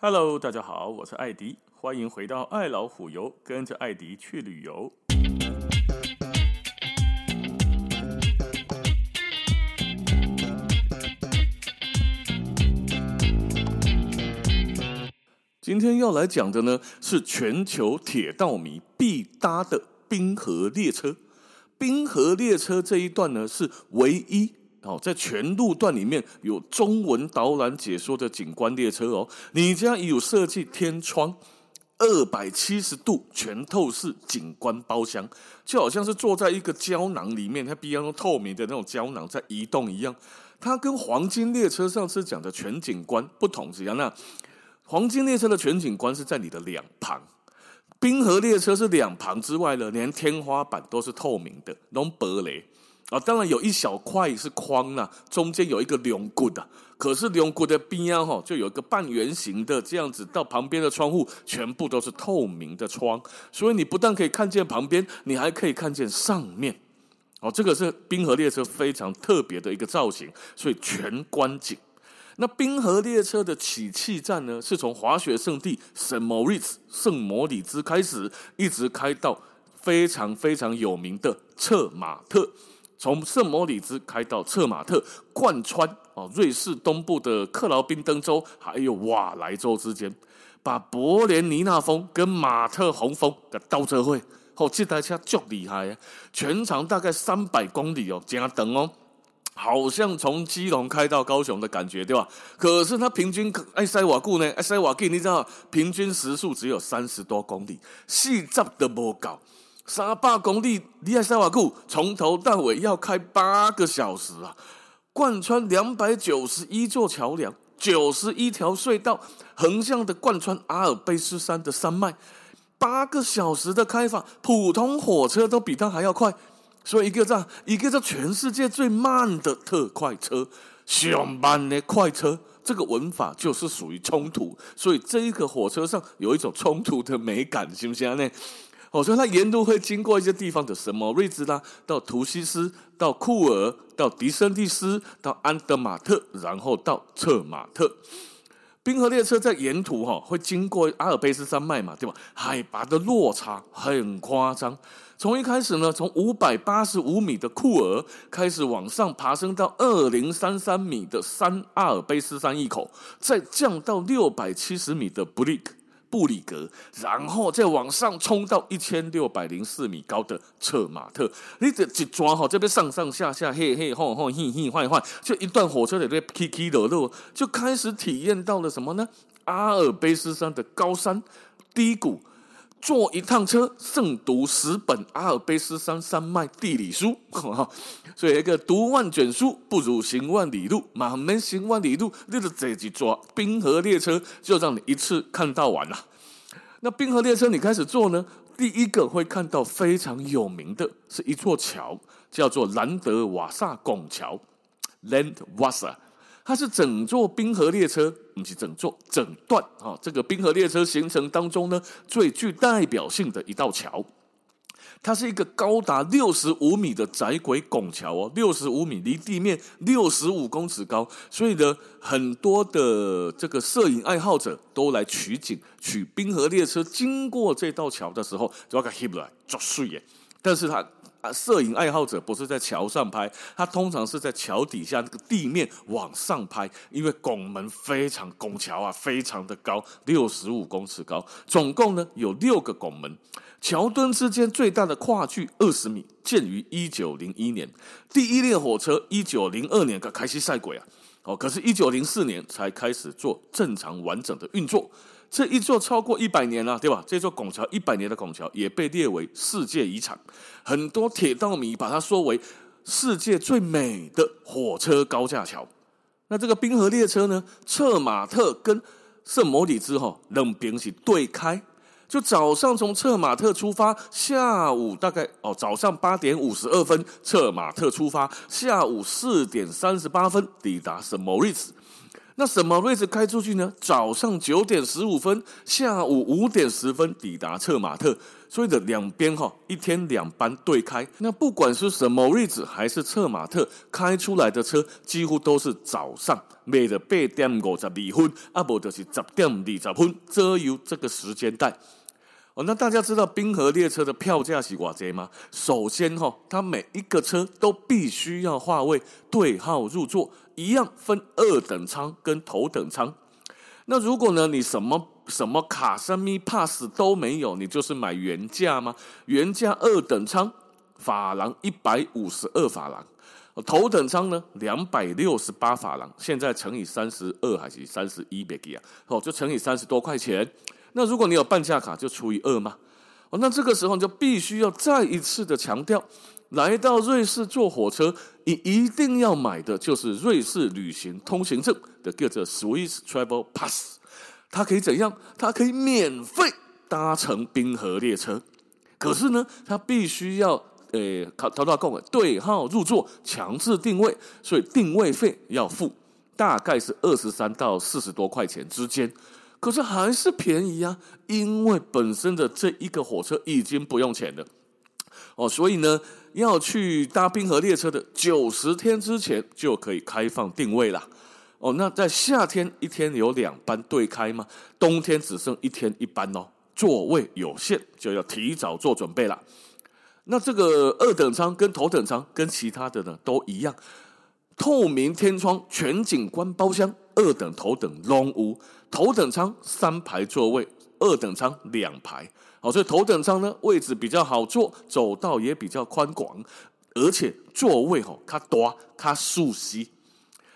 Hello，大家好，我是艾迪，欢迎回到爱老虎游，跟着艾迪去旅游。今天要来讲的呢，是全球铁道迷必搭的冰河列车。冰河列车这一段呢，是唯一哦，在全路段里面有中文导览解说的景观列车哦。你家有设计天窗，二百七十度全透视景观包厢，就好像是坐在一个胶囊里面，它比方说透明的那种胶囊在移动一样。它跟黄金列车上次讲的全景观不同是怎样呢？黄金列车的全景观是在你的两旁，冰河列车是两旁之外呢，连天花板都是透明的，弄玻璃啊。当然有一小块是框呐，中间有一个龙骨的，可是龙骨的边啊哈，就有一个半圆形的这样子，到旁边的窗户全部都是透明的窗，所以你不但可以看见旁边，你还可以看见上面。哦，这个是冰河列车非常特别的一个造型，所以全观景。那冰河列车的起訖站呢，是从滑雪圣地圣莫里兹圣莫里兹开始，一直开到非常非常有名的策马特。从圣莫里兹开到策马特，贯穿哦瑞士东部的克劳宾登州还有瓦莱州之间，把柏连尼纳峰跟马特洪峰的倒车会哦，这台车足厉害啊！全长大概三百公里哦，加等哦。好像从基隆开到高雄的感觉，对吧？可是它平均爱塞瓦固呢？爱塞瓦固你知道，平均时速只有三十多公里，细节都不高。三百公里，你爱沙瓦库从头到尾要开八个小时啊！贯穿两百九十一座桥梁，九十一条隧道，横向的贯穿阿尔卑斯山的山脉，八个小时的开法，普通火车都比它还要快。所以一个这样，一个叫全世界最慢的特快车，上班的快车，这个文法就是属于冲突。所以这一个火车上有一种冲突的美感，行不行呢？哦，所以它沿路会经过一些地方的圣莫里兹啦，到图西斯，到库尔，到迪森蒂斯，到安德马特，然后到策马特。冰河列车在沿途哈会经过阿尔卑斯山脉嘛，对吧？海拔的落差很夸张。从一开始呢，从五百八十五米的库尔开始往上爬升到二零三三米的山阿尔卑斯山一口，再降到六百七十米的布里克。布里格，然后再往上冲到一千六百零四米高的策马特，你这一抓哈，这边上上下下，嘿嘿吼吼，嘿嘿换一换，就一段火车里边起起落落，就开始体验到了什么呢？阿尔卑斯山的高山低谷。坐一趟车胜读十本阿尔卑斯山山脉地理书，所以一个读万卷书不如行万里路，满门行万里路，你就这几座冰河列车就让你一次看到完了。那冰河列车你开始坐呢，第一个会看到非常有名的是一座桥，叫做兰德瓦萨拱桥 （Landwasser）。它是整座冰河列车，不是整座整段啊，这个冰河列车行程当中呢，最具代表性的一道桥。它是一个高达六十五米的窄轨拱桥哦，六十五米离地面六十五公尺高，所以呢，很多的这个摄影爱好者都来取景，取冰河列车经过这道桥的时候，就要给拍来作水耶。但是它。啊，摄影爱好者不是在桥上拍，他通常是在桥底下那个地面往上拍，因为拱门非常拱桥啊，非常的高，六十五公尺高，总共呢有六个拱门，桥墩之间最大的跨距二十米，建于一九零一年，第一列火车一九零二年开始赛轨啊，哦，可是，一九零四年才开始做正常完整的运作。这一座超过一百年了，对吧？这座拱桥一百年的拱桥也被列为世界遗产，很多铁道迷把它说为世界最美的火车高架桥。那这个冰河列车呢？策马特跟圣莫里兹哈冷兵是对开，就早上从策马特出发，下午大概哦早上八点五十二分策马特出发，下午四点三十八分抵达圣莫里兹。那什么位置开出去呢？早上九点十五分，下午五点十分抵达策马特。所以的两边哈，一天两班对开。那不管是什么位置，还是策马特开出来的车，几乎都是早上，每的八点五十二分，啊不就是十点二十分，这有这个时间带。哦，那大家知道冰河列车的票价是多少吗？首先哈，它每一个车都必须要划位对号入座。一样分二等舱跟头等舱，那如果呢，你什么什么卡什米 pass 都没有，你就是买原价吗？原价二等舱法郎一百五十二法郎，头等舱呢两百六十八法郎，现在乘以三十二还是三十一别记啊？哦，就乘以三十多块钱。那如果你有半价卡，就除以二嘛。哦，那这个时候你就必须要再一次的强调。来到瑞士坐火车，你一定要买的就是瑞士旅行通行证的，叫做 Swiss Travel Pass。它可以怎样？它可以免费搭乘冰河列车。可是呢，它必须要呃，考淘到购对号入座，强制定位，所以定位费要付，大概是二十三到四十多块钱之间。可是还是便宜啊，因为本身的这一个火车已经不用钱了。哦，所以呢，要去搭滨河列车的九十天之前就可以开放定位了。哦，那在夏天一天有两班对开吗？冬天只剩一天一班哦，座位有限，就要提早做准备了。那这个二等舱跟头等舱跟其他的呢都一样，透明天窗全景观包厢，二等头等龙屋，头等舱三排座位，二等舱两排。好，所以头等舱呢，位置比较好坐，走道也比较宽广，而且座位吼它大它舒适。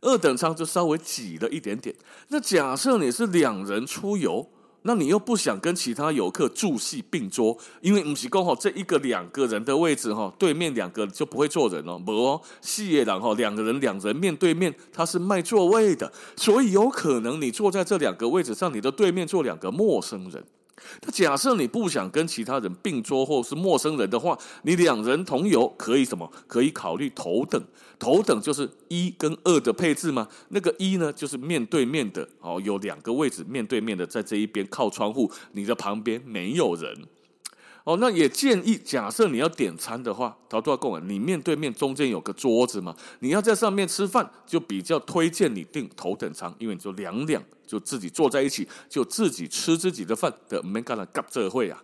二等舱就稍微挤了一点点。那假设你是两人出游，那你又不想跟其他游客住戏并桌，因为不是刚好这一个两个人的位置哈，对面两个就不会坐人哦，不哦，四个人哈，两个人两人面对面，他是卖座位的，所以有可能你坐在这两个位置上，你的对面坐两个陌生人。那假设你不想跟其他人并桌或是陌生人的话，你两人同游可以什么？可以考虑头等，头等就是一跟二的配置吗。那个一呢，就是面对面的哦，有两个位置面对面的，在这一边靠窗户，你的旁边没有人。哦，那也建议，假设你要点餐的话，陶多贡啊？你面对面中间有个桌子嘛，你要在上面吃饭，就比较推荐你订头等舱，因为你就两两就自己坐在一起，就自己吃自己的饭的，没干了搞这会啊。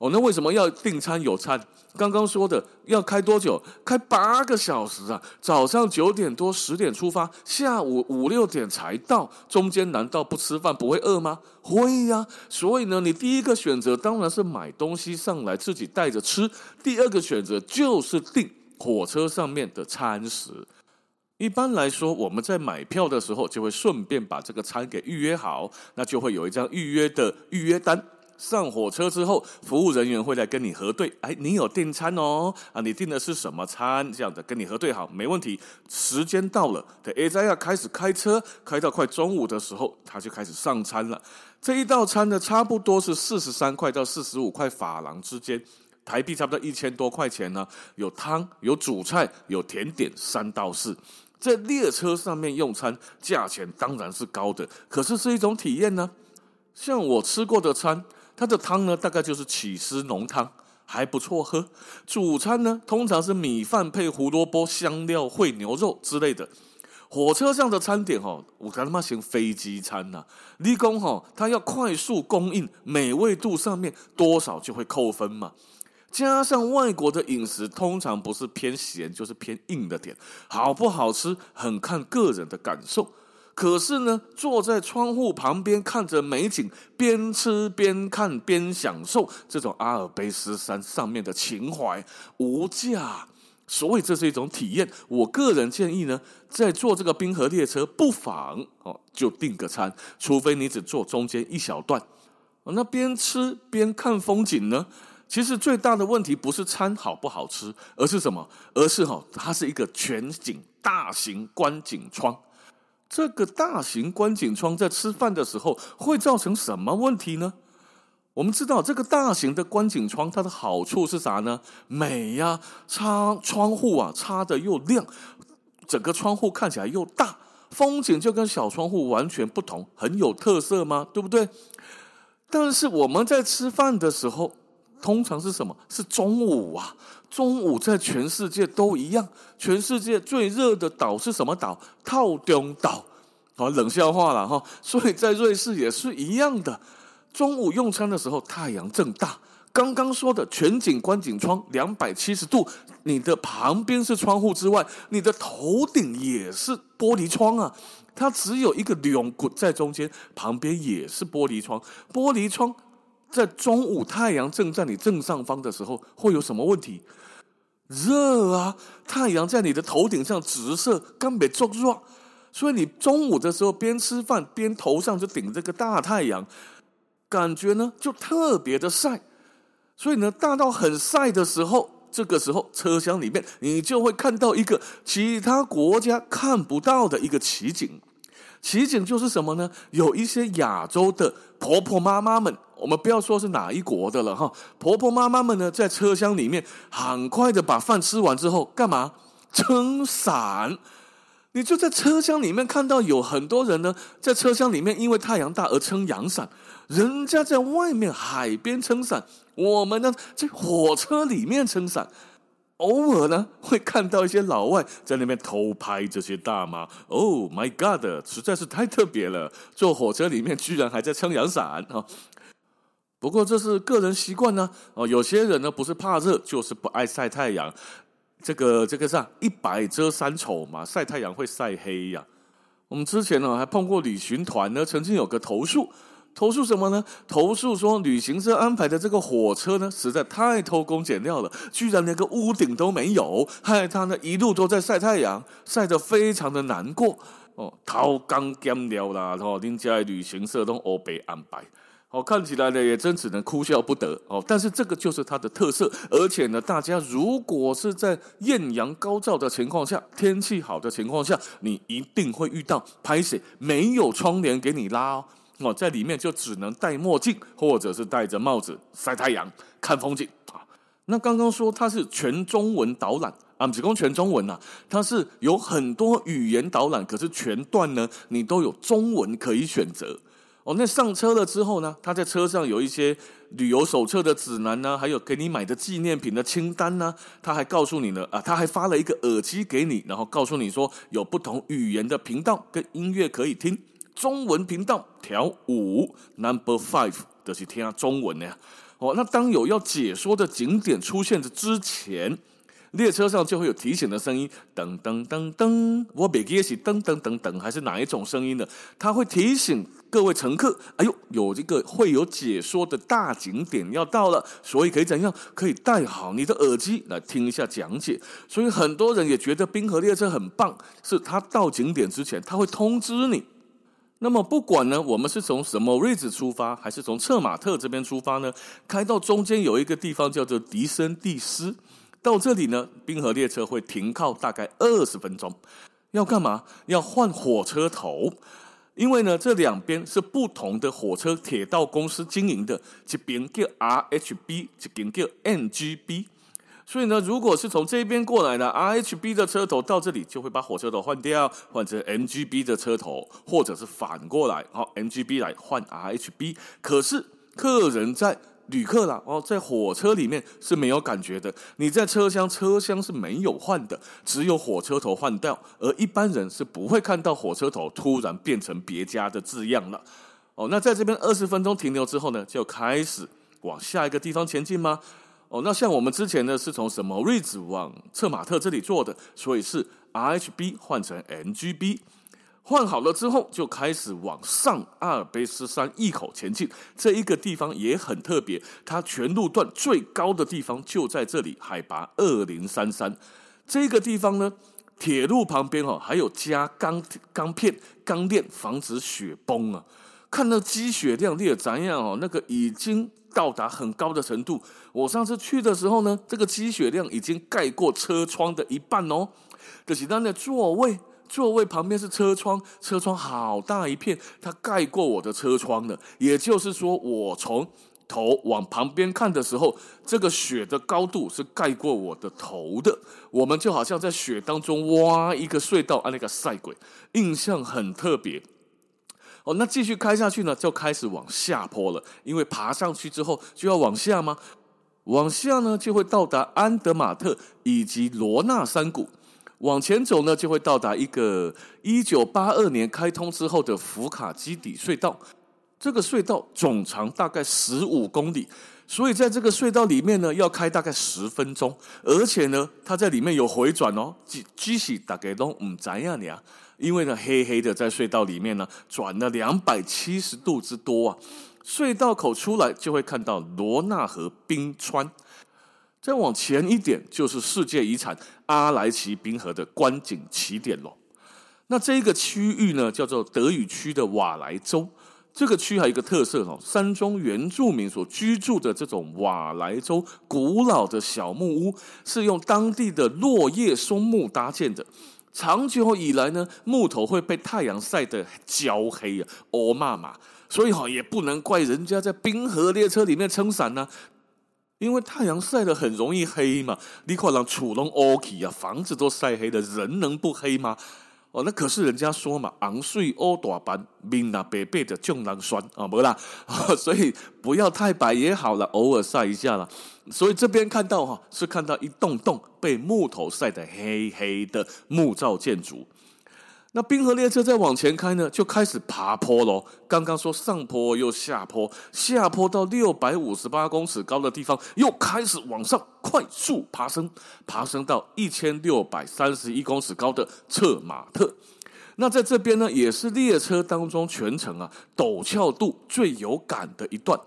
哦，那为什么要订餐有餐？刚刚说的要开多久？开八个小时啊！早上九点多十点出发，下午五六点才到，中间难道不吃饭不会饿吗？会呀！所以呢，你第一个选择当然是买东西上来自己带着吃，第二个选择就是订火车上面的餐食。一般来说，我们在买票的时候就会顺便把这个餐给预约好，那就会有一张预约的预约单。上火车之后，服务人员会来跟你核对。哎，你有订餐哦？啊，你订的是什么餐？这样的跟你核对好，没问题。时间到了，等 A 站要开始开车，开到快中午的时候，他就开始上餐了。这一道餐呢，差不多是四十三块到四十五块法郎之间，台币差不多一千多块钱呢。有汤，有主菜，有甜点，三到四。在列车上面用餐，价钱当然是高的，可是是一种体验呢。像我吃过的餐。它的汤呢，大概就是起司浓汤，还不错喝。主餐呢，通常是米饭配胡萝卜、香料烩牛肉之类的。火车上的餐点哈，我跟他妈行飞机餐呐。理工哈，它要快速供应，美味度上面多少就会扣分嘛。加上外国的饮食通常不是偏咸就是偏硬的点，好不好吃很看个人的感受。可是呢，坐在窗户旁边看着美景，边吃边看边享受，这种阿尔卑斯山上面的情怀无价，所以这是一种体验。我个人建议呢，在坐这个冰河列车，不妨哦就订个餐，除非你只坐中间一小段。那边吃边看风景呢，其实最大的问题不是餐好不好吃，而是什么？而是哈，它是一个全景大型观景窗。这个大型观景窗在吃饭的时候会造成什么问题呢？我们知道这个大型的观景窗它的好处是啥呢？美呀，插窗户啊，插的又亮，整个窗户看起来又大，风景就跟小窗户完全不同，很有特色吗？对不对？但是我们在吃饭的时候，通常是什么？是中午啊！中午在全世界都一样，全世界最热的岛是什么岛？套丁岛。好，冷笑话了哈。所以在瑞士也是一样的，中午用餐的时候，太阳正大。刚刚说的全景观景窗，两百七十度，你的旁边是窗户之外，你的头顶也是玻璃窗啊。它只有一个棱骨在中间，旁边也是玻璃窗。玻璃窗在中午太阳正在你正上方的时候，会有什么问题？热啊！太阳在你的头顶上直射，根本作热。所以你中午的时候边吃饭边头上就顶着个大太阳，感觉呢就特别的晒。所以呢，大到很晒的时候，这个时候车厢里面你就会看到一个其他国家看不到的一个奇景。奇景就是什么呢？有一些亚洲的婆婆妈妈们，我们不要说是哪一国的了哈。婆婆妈妈们呢，在车厢里面很快的把饭吃完之后，干嘛？撑伞。你就在车厢里面看到有很多人呢，在车厢里面因为太阳大而撑阳伞。人家在外面海边撑伞，我们呢在火车里面撑伞，偶尔呢会看到一些老外在那边偷拍这些大妈。Oh my God，实在是太特别了！坐火车里面居然还在撑阳伞啊！不过这是个人习惯呢。哦，有些人呢不是怕热，就是不爱晒太阳。这个这个是，一白遮三丑嘛，晒太阳会晒黑呀。我们之前呢还碰过旅行团呢，曾经有个投诉。投诉什么呢？投诉说旅行社安排的这个火车呢，实在太偷工减料了，居然连个屋顶都没有，害他呢一路都在晒太阳，晒得非常的难过。哦，偷工减料啦，然后人家旅行社都欧北安排，哦，看起来呢也真只能哭笑不得哦。但是这个就是它的特色，而且呢，大家如果是在艳阳高照的情况下，天气好的情况下，你一定会遇到拍谢没有窗帘给你拉哦。哦，在里面就只能戴墨镜，或者是戴着帽子晒太阳、看风景啊。那刚刚说它是全中文导览啊，只供全中文呐、啊，它是有很多语言导览，可是全段呢，你都有中文可以选择。哦，那上车了之后呢，他在车上有一些旅游手册的指南呢，还有给你买的纪念品的清单呢，他还告诉你呢，啊，他还发了一个耳机给你，然后告诉你说有不同语言的频道跟音乐可以听。中文频道调五，Number Five 就是听下中文的呀。哦，那当有要解说的景点出现的之前，列车上就会有提醒的声音，噔噔噔噔，我别记得是噔噔噔噔还是哪一种声音呢？它会提醒各位乘客，哎呦，有这个会有解说的大景点要到了，所以可以怎样？可以戴好你的耳机来听一下讲解。所以很多人也觉得冰河列车很棒，是它到景点之前，它会通知你。那么不管呢，我们是从什么位置出发，还是从策马特这边出发呢？开到中间有一个地方叫做迪森蒂斯，到这里呢，冰河列车会停靠大概二十分钟。要干嘛？要换火车头，因为呢，这两边是不同的火车铁道公司经营的，一边叫 RHB，一边叫 NGB。所以呢，如果是从这边过来的 RHB 的车头到这里，就会把火车头换掉，换成 MGB 的车头，或者是反过来，好，MGB 来换 RHB。可是客人在旅客啦，哦，在火车里面是没有感觉的。你在车厢，车厢是没有换的，只有火车头换掉，而一般人是不会看到火车头突然变成别家的字样了。哦，那在这边二十分钟停留之后呢，就开始往下一个地方前进吗？哦，那像我们之前呢，是从什么位置往策马特这里坐的，所以是 RHB 换成 MGB，换好了之后就开始往上阿尔卑斯山一口前进。这一个地方也很特别，它全路段最高的地方就在这里，海拔二零三三。这个地方呢，铁路旁边哦，还有加钢钢片钢链，防止雪崩啊。看到积雪量，你也怎样哦？那个已经。到达很高的程度。我上次去的时候呢，这个积雪量已经盖过车窗的一半哦。可是当的座位，座位旁边是车窗，车窗好大一片，它盖过我的车窗了。也就是说，我从头往旁边看的时候，这个雪的高度是盖过我的头的。我们就好像在雪当中挖一个隧道，啊，那个赛鬼，印象很特别。哦，那继续开下去呢，就开始往下坡了。因为爬上去之后就要往下吗？往下呢，就会到达安德玛特以及罗纳山谷。往前走呢，就会到达一个一九八二年开通之后的福卡基底隧道。这个隧道总长大概十五公里，所以在这个隧道里面呢，要开大概十分钟，而且呢，它在里面有回转哦，即即使大概都唔知呀你啊，因为呢，黑黑的在隧道里面呢，转了两百七十度之多啊，隧道口出来就会看到罗纳河冰川，再往前一点就是世界遗产阿莱奇冰河的观景起点喽。那这一个区域呢，叫做德语区的瓦莱州。这个区还有一个特色哈，山中原住民所居住的这种瓦莱州古老的小木屋，是用当地的落叶松木搭建的。长久以来呢，木头会被太阳晒得焦黑啊，哦妈妈，所以哈也不能怪人家在冰河列车里面撑伞呢，因为太阳晒得很容易黑嘛。你可能厝拢乌起啊，房子都晒黑了，人能不黑吗？哦，那可是人家说嘛，昂睡欧大班，面啊白白的就能酸啊，没啦，所以不要太白也好了，偶尔晒一下了。所以这边看到哈，是看到一栋栋被木头晒的黑黑的木造建筑。那冰河列车再往前开呢，就开始爬坡喽。刚刚说上坡又下坡，下坡到六百五十八公尺高的地方，又开始往上快速爬升，爬升到一千六百三十一公尺高的策马特。那在这边呢，也是列车当中全程啊陡峭度最有感的一段，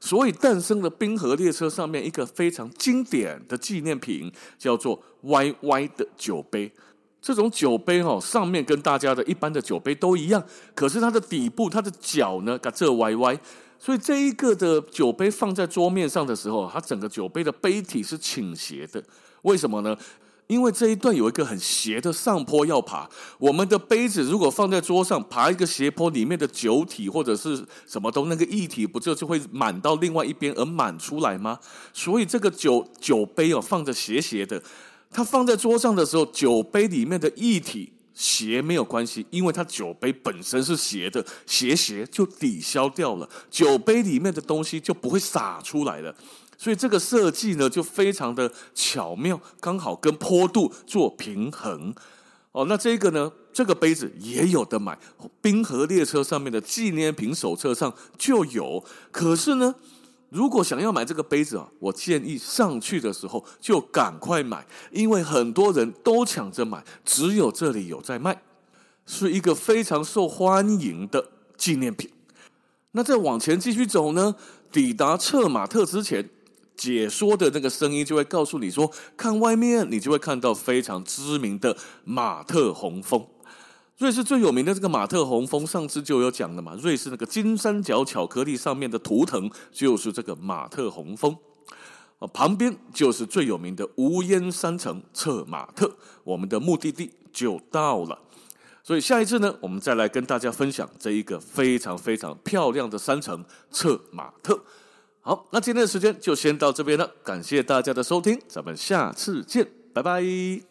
所以诞生了冰河列车上面一个非常经典的纪念品，叫做歪歪的酒杯。这种酒杯哦，上面跟大家的一般的酒杯都一样，可是它的底部，它的脚呢，嘎这歪歪，所以这一个的酒杯放在桌面上的时候，它整个酒杯的杯体是倾斜的。为什么呢？因为这一段有一个很斜的上坡要爬。我们的杯子如果放在桌上，爬一个斜坡，里面的酒体或者是什么都那个液体，不就就会满到另外一边而满出来吗？所以这个酒酒杯哦，放着斜斜的。它放在桌上的时候，酒杯里面的液体斜没有关系，因为它酒杯本身是斜的，斜斜就抵消掉了，酒杯里面的东西就不会洒出来了。所以这个设计呢，就非常的巧妙，刚好跟坡度做平衡。哦，那这个呢，这个杯子也有得买，冰河列车上面的纪念品手册上就有。可是呢，如果想要买这个杯子啊，我建议上去的时候就赶快买，因为很多人都抢着买，只有这里有在卖，是一个非常受欢迎的纪念品。那再往前继续走呢，抵达策马特之前，解说的那个声音就会告诉你说，看外面，你就会看到非常知名的马特洪峰。瑞士最有名的这个马特洪峰，上次就有讲了嘛。瑞士那个金三角巧克力上面的图腾就是这个马特洪峰，啊，旁边就是最有名的无烟山城策马特，我们的目的地就到了。所以下一次呢，我们再来跟大家分享这一个非常非常漂亮的山城策马特。好，那今天的时间就先到这边了，感谢大家的收听，咱们下次见，拜拜。